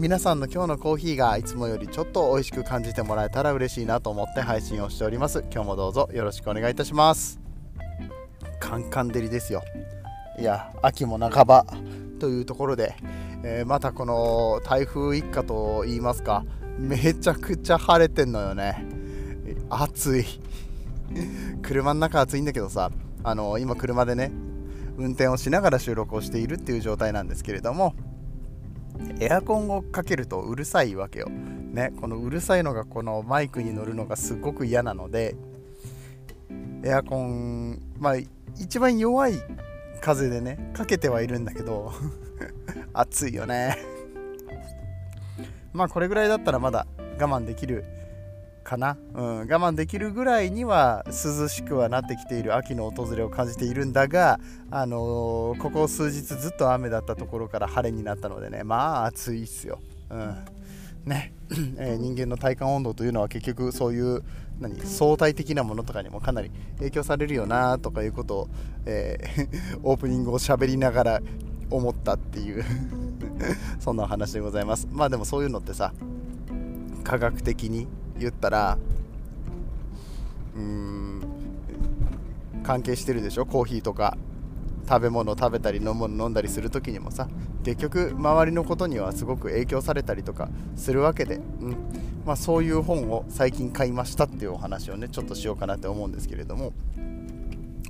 皆さんの今日のコーヒーがいつもよりちょっと美味しく感じてもらえたら嬉しいなと思って配信をしております。今日もどうぞよろしくお願いいたします。カンカン照りですよ。いや秋も半ばというところで、えー、またこの台風一過と言いますかめちゃくちゃ晴れてんのよね。暑い。車の中暑いんだけどさあの今車でね運転をしながら収録をしているっていう状態なんですけれどもエアコンをかけるとうるさいわけよ。ね、このうるさいのがこのマイクに乗るのがすごく嫌なのでエアコンまあ一番弱い風でねかけてはいるんだけど 暑いよね まあこれぐらいだったらまだ我慢できるかな、うん、我慢できるぐらいには涼しくはなってきている秋の訪れを感じているんだが、あのー、ここ数日ずっと雨だったところから晴れになったのでねまあ暑いっすよ。うん。ね。えー、人間の体感温度というのは結局そういう何相対的なものとかにもかなり影響されるよなとかいうことを、えー、オープニングを喋りながら思ったっていう そんなお話でございます。まあでもそういうのってさ科学的に言ったらうーん関係してるでしょ？コーヒーとか。食べ物食べたり飲む飲んだりする時にもさ。結局周りのことにはすごく影響されたりとかするわけで、うん。まあ、そういう本を最近買いましたっていうお話をねちょっとしようかなって思うんですけれども。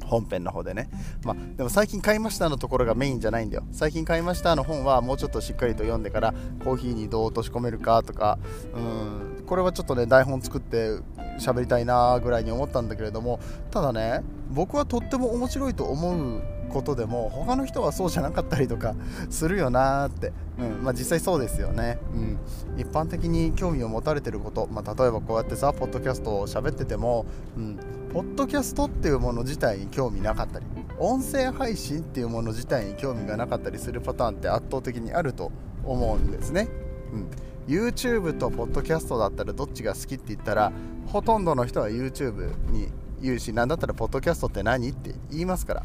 本編の方でね。まあ、でも最近買いましたのところがメインじゃないんだよ。最近買いましたの本はもうちょっとしっかりと読んでからコーヒーにどう落とし込めるかとか、うん、これはちょっとね、台本作って喋りたいなぐらいに思ったんだけれども、ただね、僕はとっても面白いと思うことでも他の人はそうじゃなかったりとかするよなーって、うんまあ、実際そうですよね、うん、一般的に興味を持たれてること、まあ、例えばこうやってさポッドキャストを喋ってても、うん、ポッドキャストっていうもの自体に興味なかったり音声配信っていうもの自体に興味がなかったりするパターンって圧倒的にあると思うんですね、うん、YouTube とポッドキャストだったらどっちが好きって言ったらほとんどの人は YouTube に言うし何だったらポッドキャストって何って言いますから。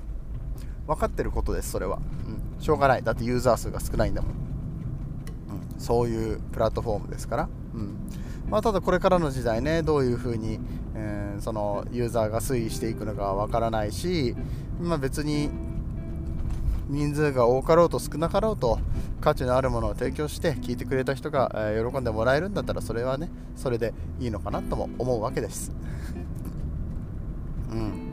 分かってることですそれは、うん、しょうがない。だってユーザー数が少ないんだもん、うん、そういうプラットフォームですから、うん。まあ、ただこれからの時代ねどういうふうに、えー、そのユーザーが推移していくのかわからないし、まあ、別に人数が多かろうと少なかろうと価値のあるものを提供して聞いてくれた人が、え、喜んでもらえるんだったらそれはねそれでいいのかなとも思うわけです。うん。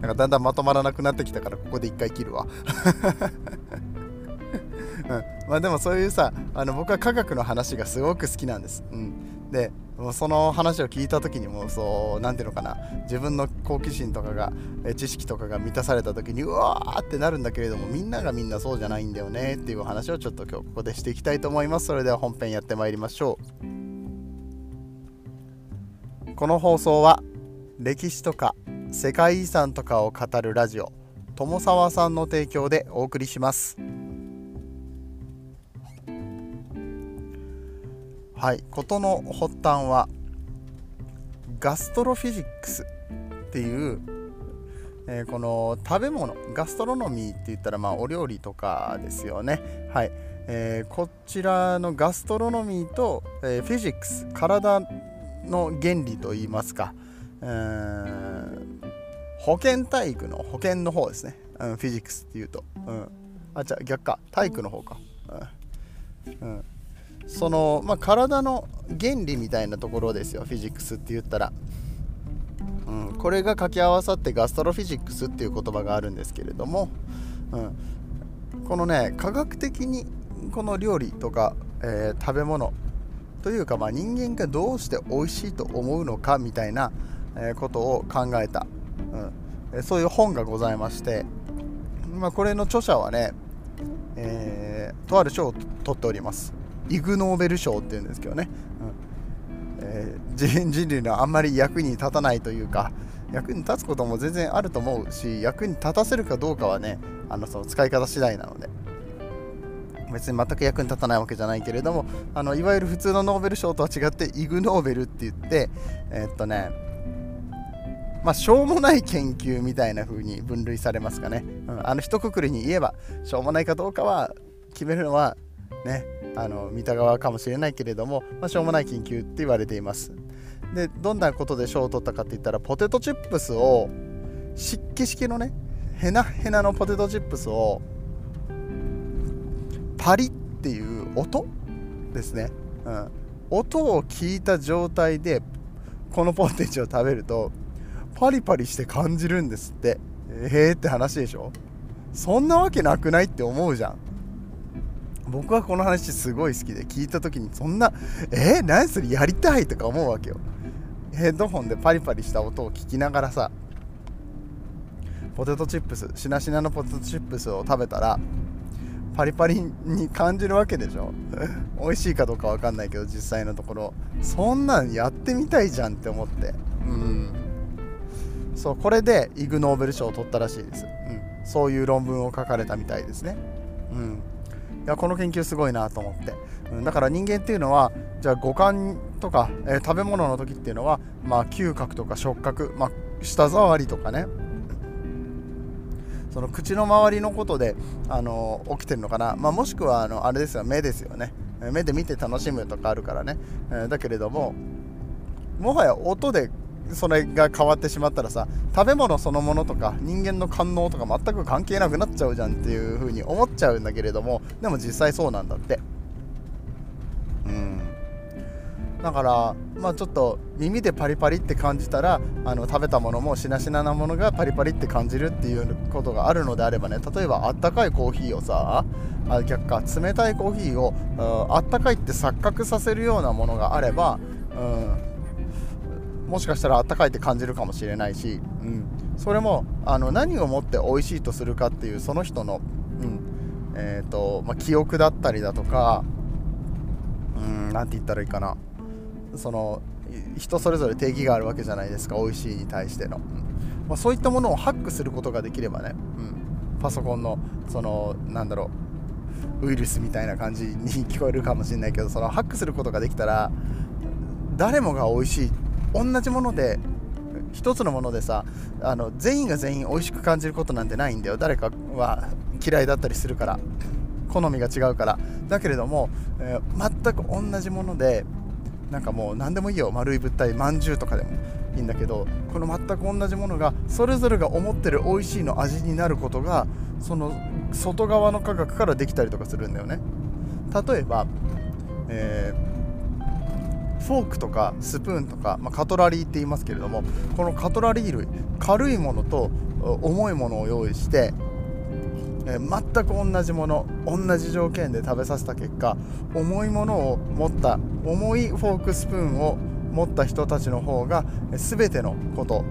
なんかだんだんまとまらなくなってきたからここで一回切るわ。うん。まあ、でもそういうさあの僕は科学の話がすごく好きなんです、うん、でもうその話を聞いた時にもそう何ていうのかな。自分の好奇心とかが知識とかが満たされた時にうわーってなるんだけれどもみんながみんなそうじゃないんだよねっていう話をちょっと今日ここでしていきたいと思います。それでは本編やってまいりましょう。この放送は歴史とか世界遺産とかを語るラジオ友沢さんの提供でお送りします。はい事の発端はガストロフィジックスっていう、えー、この食べ物ガストロノミーって言ったらまあお料理とかですよね。はい、えー、こちらのガストロノミーと、えー、フィジックス体の原理といいますか、えー、保健体育の保険の方ですね、うん、フィジックスっていうと、うん、あじゃあ逆か。体育の方か、うん、うん。その、まあ、体の原理みたいなところですよフィジックスって言ったら、うん、これが掛け合わさってガストロフィジックスっていう言葉があるんですけれども、うん、このね科学的にこの料理とか、えー、食べ物というか、まあ、人間がどうして美味しいと思うのかみたいな、ことを考えた、うん、そういう本がございまして、まあ、これの著者はね、えー、とある賞を取っております。イグ・ノーベル賞っていうんですけどね、うん。えー、人類のあんまり役に立たないというか役に立つことも全然あると思うし役に立たせるかどうかはねあのその使い方次第なので。別に全く役に立たないわけじゃないけれどもあのいわゆる普通のノーベル賞とは違ってイグ・ノーベルって言ってえー、っとねまあ、しょうもない研究みたいな風に分類されますかね、うん、あの一括りに言えばしょうもないかどうかは決めるのはねあの見た側かもしれないけれども、まあ、しょうもない研究って言われています。でどんなことで賞を取ったかって言ったらポテトチップスを湿気式のねヘナヘナのポテトチップスをパリっていう音ですね、うん、音を聞いた状態でこのポテチを食べるとパリパリして感じるんですって。ええー、って話でしょ。そんなわけなくないって思うじゃん。僕はこの話すごい好きで聞いた時にそんなえー、何それやりたいとか思うわけよ。ヘッドホンでパリパリした音を聞きながらさポテトチップスしなしなのポテトチップスを食べたらパリパリに感じるわけでしょ。美味しいかどうかわかんないけど実際のところ。そんなんやってみたいじゃんって思って。うん。そうこれでイグ・ノーベル賞を取ったらしいです、うん、そういう論文を書かれたみたいですね。うん。やこの研究すごいなと思って、うん、だから人間っていうのはじゃあ五感とか、えー、食べ物の時っていうのは、まあ、嗅覚とか触覚、まあ、舌触りとかね。その口の周りのことで、あの起きてるのかな、まあ、もしくはあのあれですよ目ですよね。目で見て楽しむとかあるからね、えー、だけれどももはや音でそれが変わってしまったらさ食べ物そのものとか人間の官能とか全く関係なくなっちゃうじゃんっていう風に思っちゃうんだけれどもでも実際そうなんだって。うん。だからまあちょっと耳でパリパリって感じたらあの食べたものもしなしななものがパリパリって感じるっていうことがあるのであればね例えばあったかいコーヒーをさあ逆か冷たいコーヒーをあったかいって錯覚させるようなものがあればうん。もしかしたらあったかいって感じるかもしれないし、うん、それもあの何をもって美味しいとするかっていうその人の、うん。えーとまあ、記憶だったりだとか何て言ったらいいかな。その人それぞれ定義があるわけじゃないですか美味しいに対しての、うん。まあ、そういったものをハックすることができればね、うん、パソコンのそのなんだろうウイルスみたいな感じに聞こえるかもしれないけどそのハックすることができたら誰もが美味しいって同じもので一つのものでさあの全員が全員美味しく感じることなんてないんだよ。誰かは嫌いだったりするから。好みが違うから。だけれども、えー、全く同じものでなんかもう何でもいいよ。丸い物体まんじゅうとかでもいいんだけどこの全く同じものがそれぞれが思ってる美味しいの味になることがその外側の科学からできたりとかするんだよね。例えば、えーフォークとかスプーンとか、まあ、カトラリーって言いますけれどもこのカトラリー類軽いものと重いものを用意して、えー、全く同じもの同じ条件で食べさせた結果重いものを持った重いフォークスプーンを持った人たちの方が全てのこと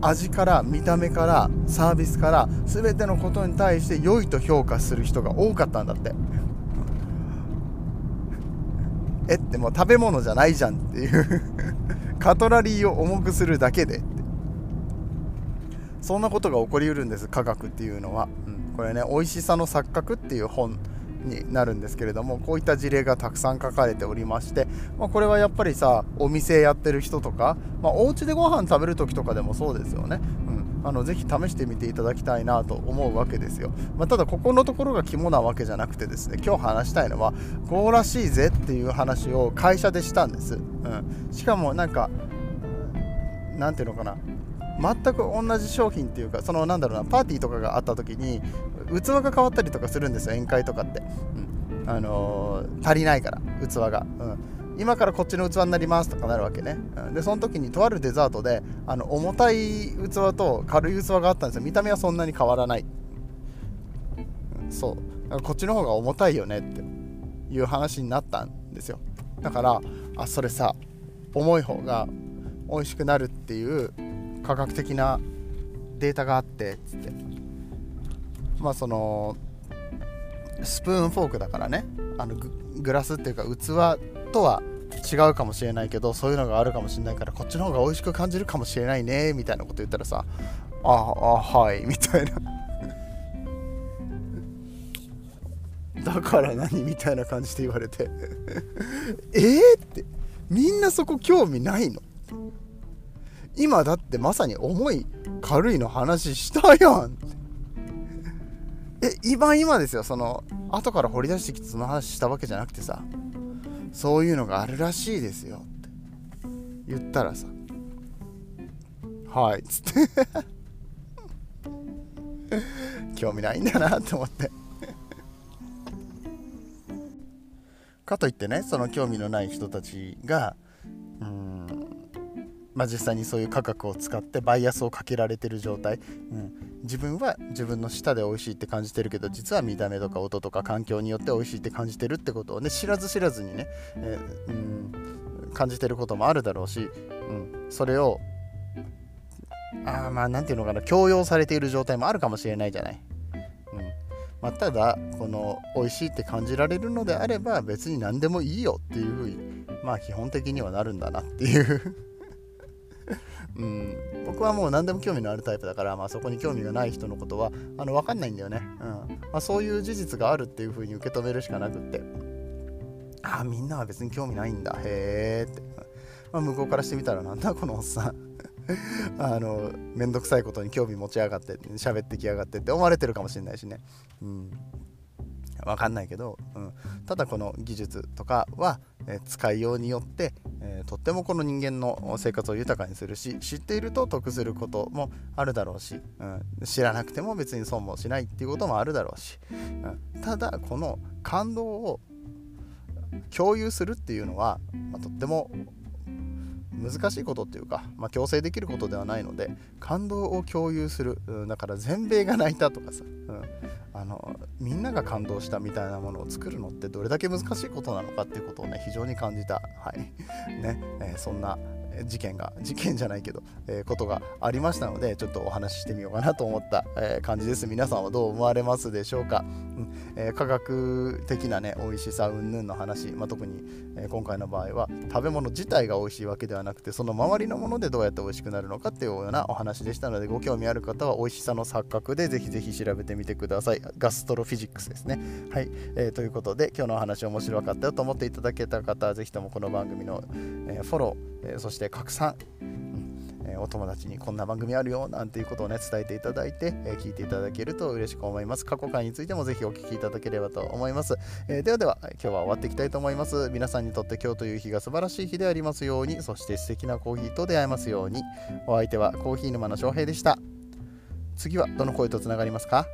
味から見た目からサービスから全てのことに対して良いと評価する人が多かったんだって。えってもう食べ物じゃないじゃんっていう。カトラリーを重くするだけでそんなことが起こりうるんです科学っていうのは、うん、これね美味しさの錯覚っていう本になるんですけれどもこういった事例がたくさん書かれておりまして、まあ、これはやっぱりさお店やってる人とか、まあ、お家でご飯食べる時とかでもそうですよね、あのぜひ試してみていただきたいなと思うわけですよ、まあ、ただここのところが肝なわけじゃなくてですね今日話したいのはこうらしいぜっていう話を会社でしたんです、うん、しかもなんかなんていうのかな。全く同じ商品っていうかそのなんだろうなパーティーとかがあった時に器が変わったりとかするんですよ宴会とかって、うん。あのー、足りないから器が、うん。今からこっちの器になりますとかなるわけね、でその時にとあるデザートであの重たい器と軽い器があったんですよ。見た目はそんなに変わらない、そう。こっちの方が重たいよねっていう話になったんですよ。だからあそれさ重い方が美味しくなるっていう科学的なデータがあってつって。まあそのスプーンフォークだからね。あのグラスっていうか器とは違うかもしれないけどそういうのがあるかもしれないからこっちの方が美味しく感じるかもしれないねみたいなこと言ったらさああはいみたいな。だから何みたいな感じで言われて。えーって。みんなそこ興味ないの。今だってまさに重い軽いの話したやん。え今今ですよ。その後から掘り出してきてその話したわけじゃなくてさ。そういうのがあるらしいですよ。って言ったらさ。はい。っつって。興味ないんだなって思って。かといってねその興味のない人たちがうんまあ実際にそういう価格を使ってバイアスをかけられてる状態、うん、自分は自分の舌で美味しいって感じてるけど実は見た目とか音とか環境によって美味しいって感じてるってことをね知らず知らずにね、えー、うん、感じてることもあるだろうし、うん、それをあまあ何て言うのかな強要されている状態もあるかもしれないじゃない。まあ、ただこの美味しいって感じられるのであれば別に何でもいいよっていうふうにまあ基本的にはなるんだなっていううん、僕はもう何でも興味のあるタイプだから、まあ、そこに興味がない人のことはあの分かんないんだよね、うん。まあ、そういう事実があるっていうふうに受け止めるしかなくって。ああみんなは別に興味ないんだ。へえって、まあ、向こうからしてみたらなんだこのおっさん。あのめんどくさいことに興味持ちやがって喋ってきやがってって思われてるかもしれないしね、うん、分かんないけど、うん、ただこの技術とかは、え使いようによって、え、とってもこの人間の生活を豊かにするし知っていると得することもあるだろうし、うん、知らなくても別に損もしないっていうこともあるだろうし、うん、ただこの感動を共有するっていうのは、まあ、とっても難しいことっていうか、まあ、強制できることではないので感動を共有する、うん、だから全米が泣いたとかさ、うん、みんなが感動したみたいなものを作るのってどれだけ難しいことなのかっていうことをね非常に感じた、はい。ね。えー、そんな事件が事件じゃないけど、えー、ことがありましたのでちょっとお話ししてみようかなと思った、えー、感じです。皆さんはどう思われますでしょうか、うん。えー、科学的なね美味しさ云々の話、まあ、特に、え今回の場合は食べ物自体が美味しいわけではなくてその周りのものでどうやって美味しくなるのかっていうようなお話でしたのでご興味ある方は美味しさの錯覚でぜひぜひ調べてみてください。ガストロフィジックスですね。はい、えということで今日のお話面白かったよと思っていただけた方はぜひともこの番組の、えフォロー、えそして拡散、うん。えお友達にこんな番組あるよなんていうことをね伝えていただいて、え聞いていただけると嬉しく思います。過去回についてもぜひお聞きいただければと思います、えではでは今日は終わっていきたいと思います。皆さんにとって今日という日が素晴らしい日でありますようにそして素敵なコーヒーと出会えますように。お相手はコーヒー沼の翔平でした。次はどの声とつながりますか？